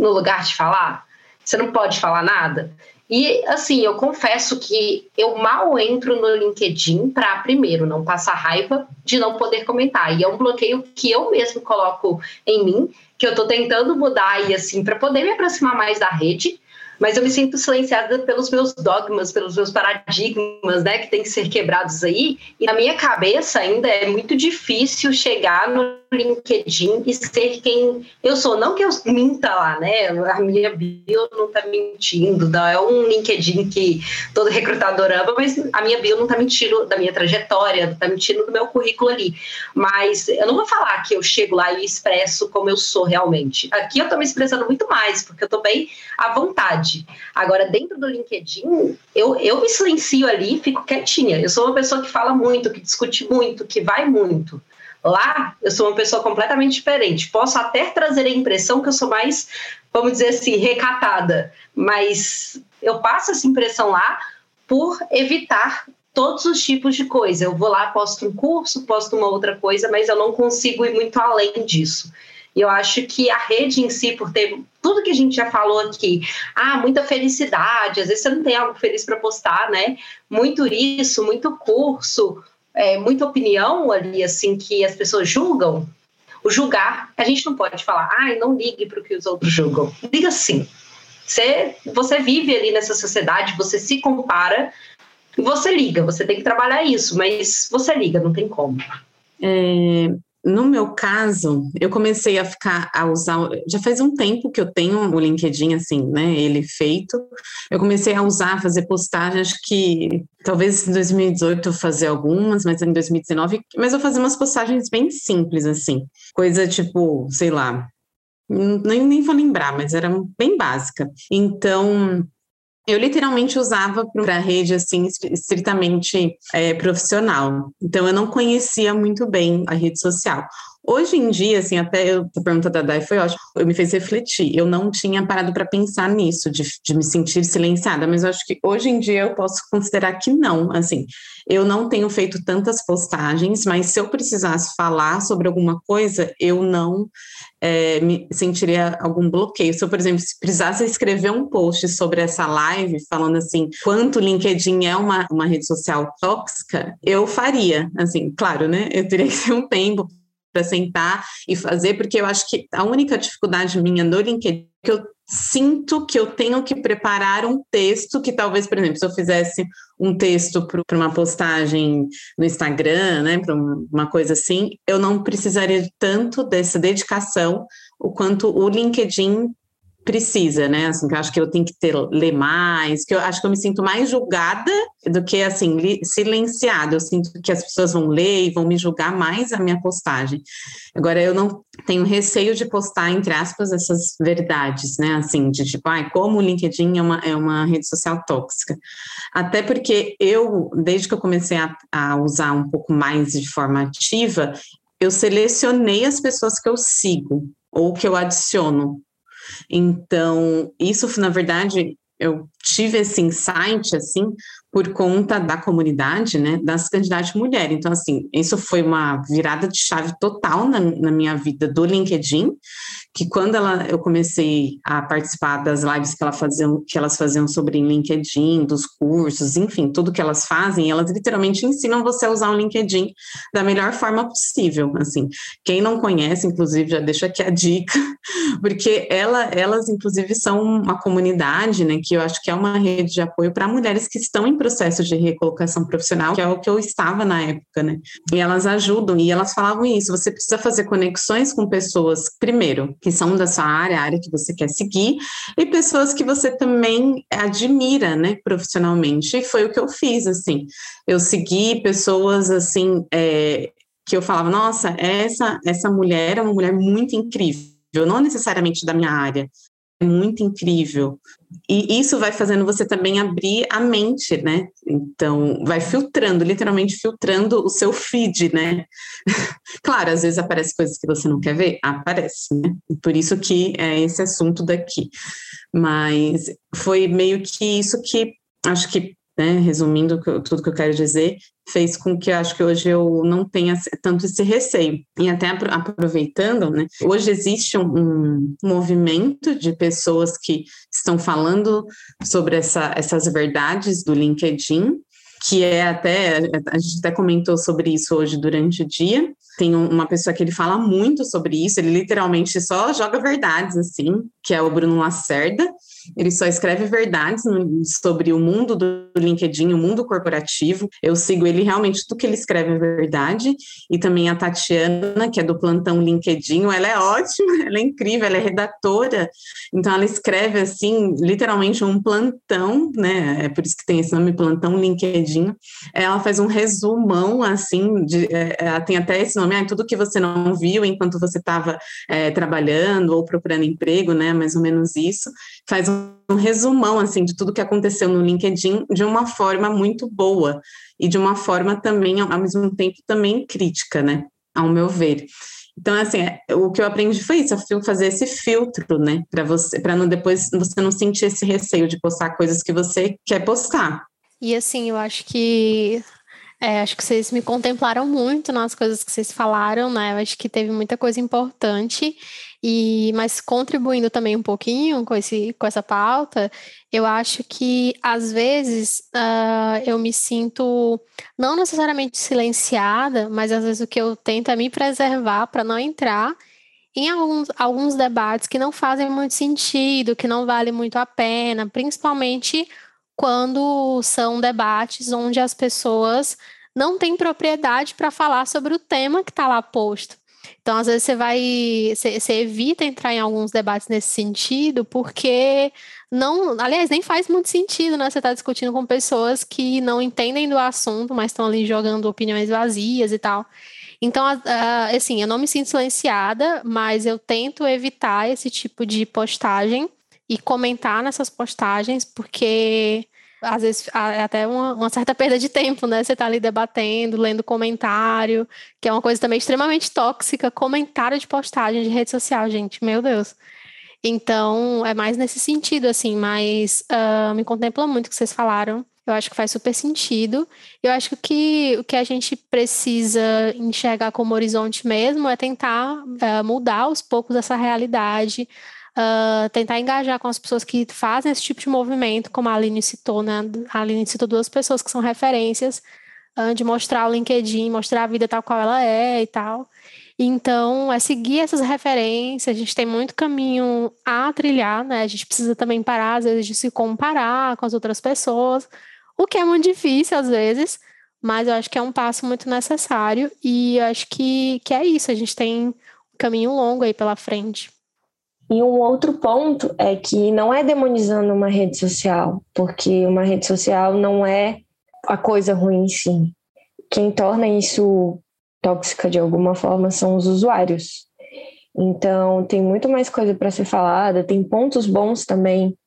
no lugar de falar? Você não pode falar nada? E assim, eu confesso que eu mal entro no LinkedIn para primeiro não passar raiva de não poder comentar. E é um bloqueio que eu mesmo coloco em mim, que eu estou tentando mudar e assim para poder me aproximar mais da rede, mas eu me sinto silenciada pelos meus dogmas, pelos meus paradigmas, né, que tem que ser quebrados aí. E na minha cabeça ainda é muito difícil chegar no LinkedIn e ser quem eu sou. Não que eu minta lá, né? A minha bio não tá mentindo, não é um LinkedIn que todo recrutador ama, mas a minha bio não tá mentindo da minha trajetória, não tá mentindo do meu currículo ali. Mas eu não vou falar que eu chego lá e expresso como eu sou realmente. Aqui eu tô me expressando muito mais, porque eu tô bem à vontade. Agora, dentro do LinkedIn, eu, eu me silencio ali e fico quietinha. Eu sou uma pessoa que fala muito, que discute muito, que vai muito. Lá, eu sou uma pessoa completamente diferente. Posso até trazer a impressão que eu sou mais, vamos dizer assim, recatada, mas eu passo essa impressão lá por evitar todos os tipos de coisa. Eu vou lá, posto um curso, posto uma outra coisa, mas eu não consigo ir muito além disso. E eu acho que a rede em si, por ter tudo que a gente já falou aqui, ah, muita felicidade, às vezes você não tem algo feliz para postar, né? Muito isso, muito curso, é, muita opinião ali, assim, que as pessoas julgam. O julgar, a gente não pode falar, ai, não ligue para o que os outros julgam. Liga sim. Você, você vive ali nessa sociedade, você se compara, você liga, você tem que trabalhar isso, mas você liga, não tem como. É, no meu caso, eu comecei a ficar a usar, já faz um tempo que eu tenho o LinkedIn assim, né, ele feito. Eu comecei a usar, fazer postagem, acho que talvez em 2018 eu fazer algumas, mas em 2019, mas eu fazia umas postagens bem simples assim. Coisa tipo, sei lá, nem, nem vou lembrar, mas era bem básica. Então, eu literalmente usava para rede assim estritamente é, profissional. Então eu não conhecia muito bem a rede social. Hoje em dia, assim, até a pergunta da Dai foi ótima, eu me fez refletir. Eu não tinha parado para pensar nisso, de, de me sentir silenciada, mas eu acho que hoje em dia eu posso considerar que não. Assim, eu não tenho feito tantas postagens, mas se eu precisasse falar sobre alguma coisa, eu não é, me sentiria algum bloqueio. Se eu, por exemplo, se precisasse escrever um post sobre essa live, falando assim, quanto o LinkedIn é uma, uma rede social tóxica, eu faria. Assim, claro, né? Eu teria que ter um tempo para sentar e fazer, porque eu acho que a única dificuldade minha no LinkedIn é que eu sinto que eu tenho que preparar um texto que talvez, por exemplo, se eu fizesse um texto para uma postagem no Instagram, né, para uma coisa assim, eu não precisaria tanto dessa dedicação o quanto o LinkedIn precisa, né? Assim, que eu acho que eu tenho que ter, ler mais, que eu acho que eu me sinto mais julgada do que, assim, silenciada. Eu sinto que as pessoas vão ler e vão me julgar mais a minha postagem. Agora, eu não tenho receio de postar, entre aspas, essas verdades, né? Assim, de tipo, ah, como o LinkedIn é uma, é uma rede social tóxica. Até porque eu, desde que eu comecei a, a usar um pouco mais de forma ativa, eu selecionei as pessoas que eu sigo ou que eu adiciono então, isso, na verdade, eu tive esse insight, assim, por conta da comunidade, né, das candidatas mulheres. Então, assim, isso foi uma virada de chave total na, na minha vida do LinkedIn, que quando ela, eu comecei a participar das lives que, ela faziam, que elas faziam sobre LinkedIn, dos cursos, enfim, tudo que elas fazem, elas literalmente ensinam você a usar o LinkedIn da melhor forma possível, assim. Quem não conhece, inclusive, já deixa aqui a dica, *laughs* porque ela, elas, inclusive, são uma comunidade, né, que eu acho que é uma rede de apoio para mulheres que estão em processo de recolocação profissional, que é o que eu estava na época, né, e elas ajudam, e elas falavam isso, você precisa fazer conexões com pessoas, primeiro, que são da sua área, a área que você quer seguir, e pessoas que você também admira, né, profissionalmente. E foi o que eu fiz, assim. Eu segui pessoas, assim, é, que eu falava, nossa, essa, essa mulher é uma mulher muito incrível, não necessariamente da minha área, muito incrível. E isso vai fazendo você também abrir a mente, né? Então, vai filtrando, literalmente filtrando o seu feed, né? *laughs* claro, às vezes aparecem coisas que você não quer ver, aparece, né? Por isso que é esse assunto daqui. Mas foi meio que isso que acho que né, resumindo tudo que eu quero dizer, fez com que acho que hoje eu não tenha tanto esse receio. E até aproveitando, né, hoje existe um, um movimento de pessoas que estão falando sobre essa, essas verdades do LinkedIn, que é até, a gente até comentou sobre isso hoje durante o dia. Tem uma pessoa que ele fala muito sobre isso, ele literalmente só joga verdades, assim, que é o Bruno Lacerda. Ele só escreve verdades sobre o mundo do LinkedIn, o mundo corporativo. Eu sigo ele realmente, tudo que ele escreve é verdade. E também a Tatiana, que é do plantão LinkedIn, ela é ótima, *laughs* ela é incrível, ela é redatora. Então ela escreve assim, literalmente um plantão, né? É por isso que tem esse nome, plantão LinkedIn. Ela faz um resumão assim, de, é, é tem até esse nome, tudo que você não viu enquanto você estava é, trabalhando ou procurando emprego, né? Mais ou menos isso. Faz um resumão assim de tudo que aconteceu no LinkedIn de uma forma muito boa e de uma forma também ao mesmo tempo também crítica, né, ao meu ver. Então assim, é, o que eu aprendi foi isso, fazer esse filtro, né, para você, para não depois você não sentir esse receio de postar coisas que você quer postar. E assim, eu acho que é, acho que vocês me contemplaram muito nas coisas que vocês falaram, né? Eu acho que teve muita coisa importante. E, mas contribuindo também um pouquinho com, esse, com essa pauta, eu acho que às vezes uh, eu me sinto não necessariamente silenciada, mas às vezes o que eu tento é me preservar para não entrar em alguns, alguns debates que não fazem muito sentido, que não vale muito a pena, principalmente quando são debates onde as pessoas não têm propriedade para falar sobre o tema que está lá posto. Então, às vezes, você vai. Você, evita entrar em alguns debates nesse sentido, porque não. Aliás, nem faz muito sentido, né? Você está discutindo com pessoas que não entendem do assunto, mas estão ali jogando opiniões vazias e tal. Então, assim, eu não me sinto silenciada, mas eu tento evitar esse tipo de postagem e comentar nessas postagens, porque às vezes é até uma, uma, certa perda de tempo, né? Você tá ali debatendo, lendo comentário, que é uma coisa também extremamente tóxica, comentário de postagem de rede social, gente, meu Deus. Então, é mais nesse sentido, assim, mas uh, me contempla muito o que vocês falaram. Eu acho que faz super sentido. Eu acho que o que a gente precisa enxergar como horizonte mesmo é tentar uh, mudar aos poucos essa realidade, uh, tentar engajar com as pessoas que fazem esse tipo de movimento, como a Aline citou, né? A Aline citou duas pessoas que são referências, uh, de mostrar o LinkedIn, mostrar a vida tal qual ela é e tal. Então, é seguir essas referências, a gente tem muito caminho a trilhar, né? A gente precisa também parar, às vezes, de se comparar com as outras pessoas, o que é muito difícil às vezes, mas eu acho que é um passo muito necessário e eu acho que, que é isso, a gente tem um caminho longo aí pela frente. E um outro ponto é que não é demonizando uma rede social, porque uma rede social não é a coisa ruim em si. Quem torna isso tóxica de alguma forma são os usuários. Então, tem muito mais coisa para ser falada, tem pontos bons também,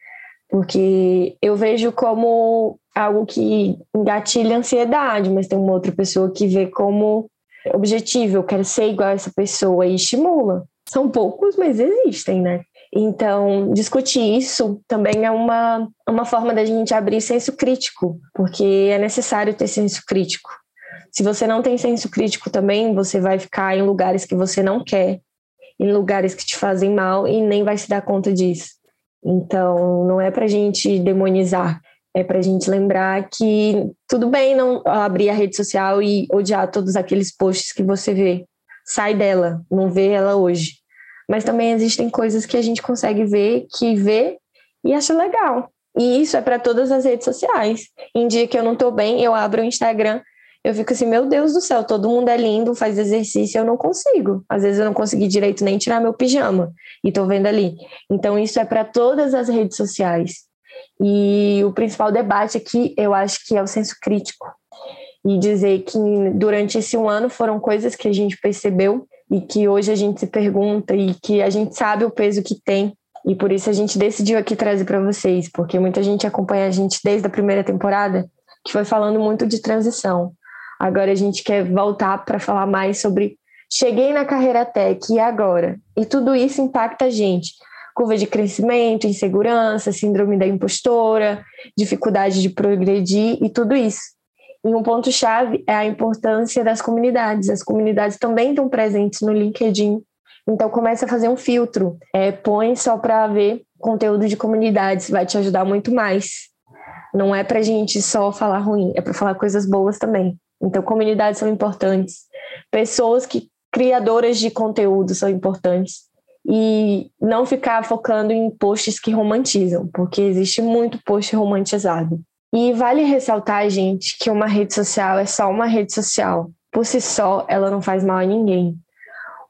porque eu vejo como algo que engatilha ansiedade, mas tem uma outra pessoa que vê como objetivo, eu quero ser igual a essa pessoa e estimula. São poucos, mas existem, né? Então, discutir isso também é uma, uma forma da gente abrir senso crítico, porque é necessário ter senso crítico. Se você não tem senso crítico também, você vai ficar em lugares que você não quer, em lugares que te fazem mal e nem vai se dar conta disso. Então, não é para a gente demonizar, é para a gente lembrar que tudo bem não abrir a rede social e odiar todos aqueles posts que você vê. Sai dela, não vê ela hoje mas também existem coisas que a gente consegue ver, que vê e acha legal. E isso é para todas as redes sociais. Em dia que eu não estou bem, eu abro o Instagram, eu fico assim, meu Deus do céu, todo mundo é lindo, faz exercício, eu não consigo. Às vezes eu não consegui direito nem tirar meu pijama e estou vendo ali. Então isso é para todas as redes sociais. E o principal debate aqui, eu acho que é o senso crítico. E dizer que durante esse um ano foram coisas que a gente percebeu e que hoje a gente se pergunta e que a gente sabe o peso que tem. E por isso a gente decidiu aqui trazer para vocês, porque muita gente acompanha a gente desde a primeira temporada, que foi falando muito de transição. Agora a gente quer voltar para falar mais sobre cheguei na carreira tech e agora. E tudo isso impacta a gente. Curva de crescimento, insegurança, síndrome da impostora, dificuldade de progredir e tudo isso. E um ponto-chave é a importância das comunidades. As comunidades também estão presentes no LinkedIn. Então, começa a fazer um filtro. É, põe só para ver conteúdo de comunidades, vai te ajudar muito mais. Não é para gente só falar ruim, é para falar coisas boas também. Então, comunidades são importantes, pessoas que criadoras de conteúdo são importantes e não ficar focando em posts que romantizam, porque existe muito post romantizado. E vale ressaltar, gente, que uma rede social é só uma rede social. Por si só, ela não faz mal a ninguém.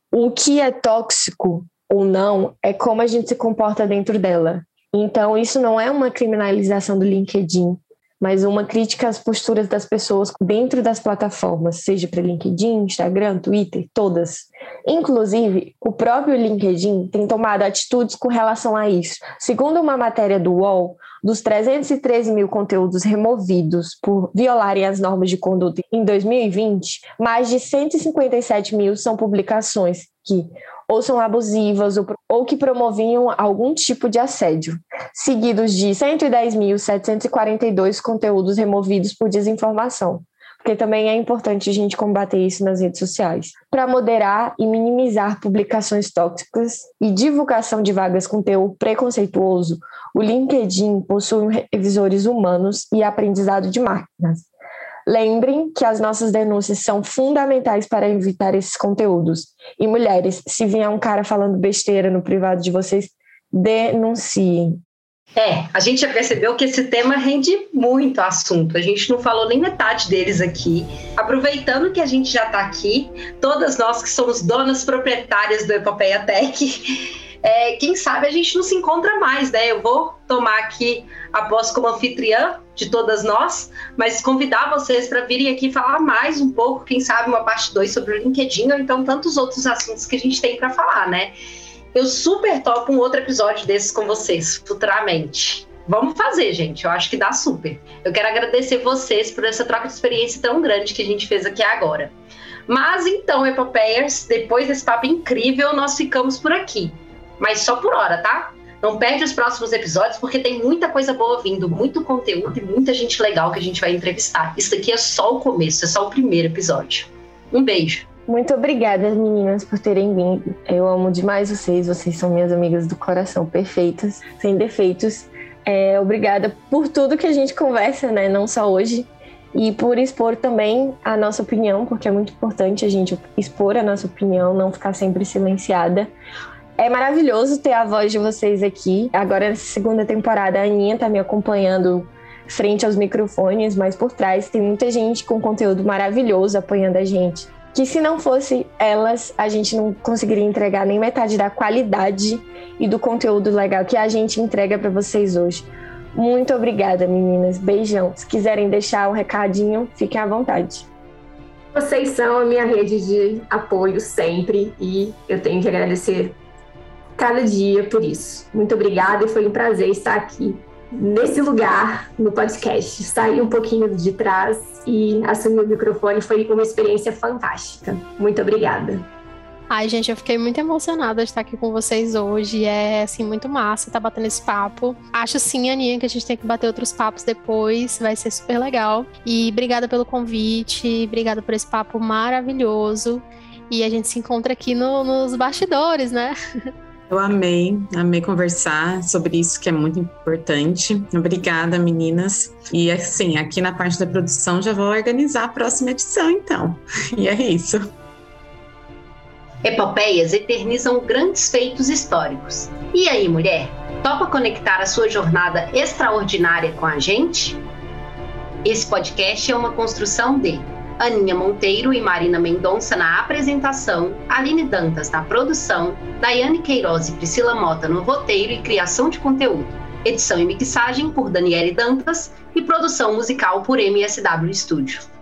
O que é tóxico ou não é como a gente se comporta dentro dela. Então, isso não é uma criminalização do LinkedIn, mas uma crítica às posturas das pessoas dentro das plataformas, seja para LinkedIn, Instagram, Twitter, todas. Inclusive, o próprio LinkedIn tem tomado atitudes com relação a isso. Segundo uma matéria do UOL, dos 313 mil conteúdos removidos por violarem as normas de conduta em 2020, mais de 157 mil são publicações que ou são abusivas ou, que promoviam algum tipo de assédio, seguidos de 110.742 conteúdos removidos por desinformação porque também é importante a gente combater isso nas redes sociais, para moderar e minimizar publicações tóxicas e divulgação de vagas com teor preconceituoso. O LinkedIn possui revisores humanos e aprendizado de máquinas. Lembrem que as nossas denúncias são fundamentais para evitar esses conteúdos. E mulheres, se vier um cara falando besteira no privado de vocês, denunciem. É, a gente já percebeu que esse tema rende muito assunto. A gente não falou nem metade deles aqui. Aproveitando que a gente já está aqui, todas nós que somos donas proprietárias do Epopeia Tech, *laughs* é, quem sabe a gente não se encontra mais, né? Eu vou tomar aqui a posse como anfitriã de todas nós, mas convidar vocês para virem aqui falar mais um pouco, quem sabe uma parte 2 sobre o LinkedIn ou então tantos outros assuntos que a gente tem para falar, né? Eu super topo um outro episódio desses com vocês futuramente. Vamos fazer, gente. Eu acho que dá super. Eu quero agradecer vocês por essa troca de experiência tão grande que a gente fez aqui agora. Mas então, Epopeias, depois desse papo incrível, nós ficamos por aqui. Mas só por hora, tá? Não perde os próximos episódios, porque tem muita coisa boa vindo, muito conteúdo e muita gente legal que a gente vai entrevistar. Isso aqui é só o começo, é só o primeiro episódio. Um beijo. Muito obrigada, meninas, por terem vindo. Eu amo demais vocês, vocês são minhas amigas do coração, perfeitas, sem defeitos. É, obrigada por tudo que a gente conversa, né? Não só hoje, e por expor também a nossa opinião, porque é muito importante a gente expor a nossa opinião, não ficar sempre silenciada. É maravilhoso ter a voz de vocês aqui. Agora, nessa segunda temporada, a Aninha tá me acompanhando frente aos microfones, mas por trás tem muita gente com conteúdo maravilhoso apoiando a gente que se não fosse elas, a gente não conseguiria entregar nem metade da qualidade e do conteúdo legal que a gente entrega para vocês hoje. Muito obrigada, meninas. Beijão. Se quiserem deixar um recadinho, fiquem à vontade. Vocês são a minha rede de apoio sempre e eu tenho que agradecer cada dia por isso. Muito obrigada e foi um prazer estar aqui nesse lugar no podcast. Sair um pouquinho de trás e assumir o microfone foi uma experiência fantástica. Muito obrigada. Ai, gente, eu fiquei muito emocionada de estar aqui com vocês hoje. É, assim, muito massa estar batendo esse papo. Acho sim, Aninha, que a gente tem que bater outros papos depois. Vai ser super legal. E obrigada pelo convite. Obrigada por esse papo maravilhoso. E a gente se encontra aqui no, nos bastidores, né? *laughs* Eu amei, amei conversar sobre isso que é muito importante. Obrigada, meninas. E assim, aqui na parte da produção já vou organizar a próxima edição, então. *laughs* E é isso. Epopeias eternizam grandes feitos históricos. E aí, mulher? Topa conectar a sua jornada extraordinária com a gente? Esse podcast é uma construção de Aninha Monteiro e Marina Mendonça na apresentação, Aline Dantas na produção, Daiane Queiroz e Priscila Mota no roteiro e criação de conteúdo, edição e mixagem por Daniele Dantas e produção musical por MSW Studio.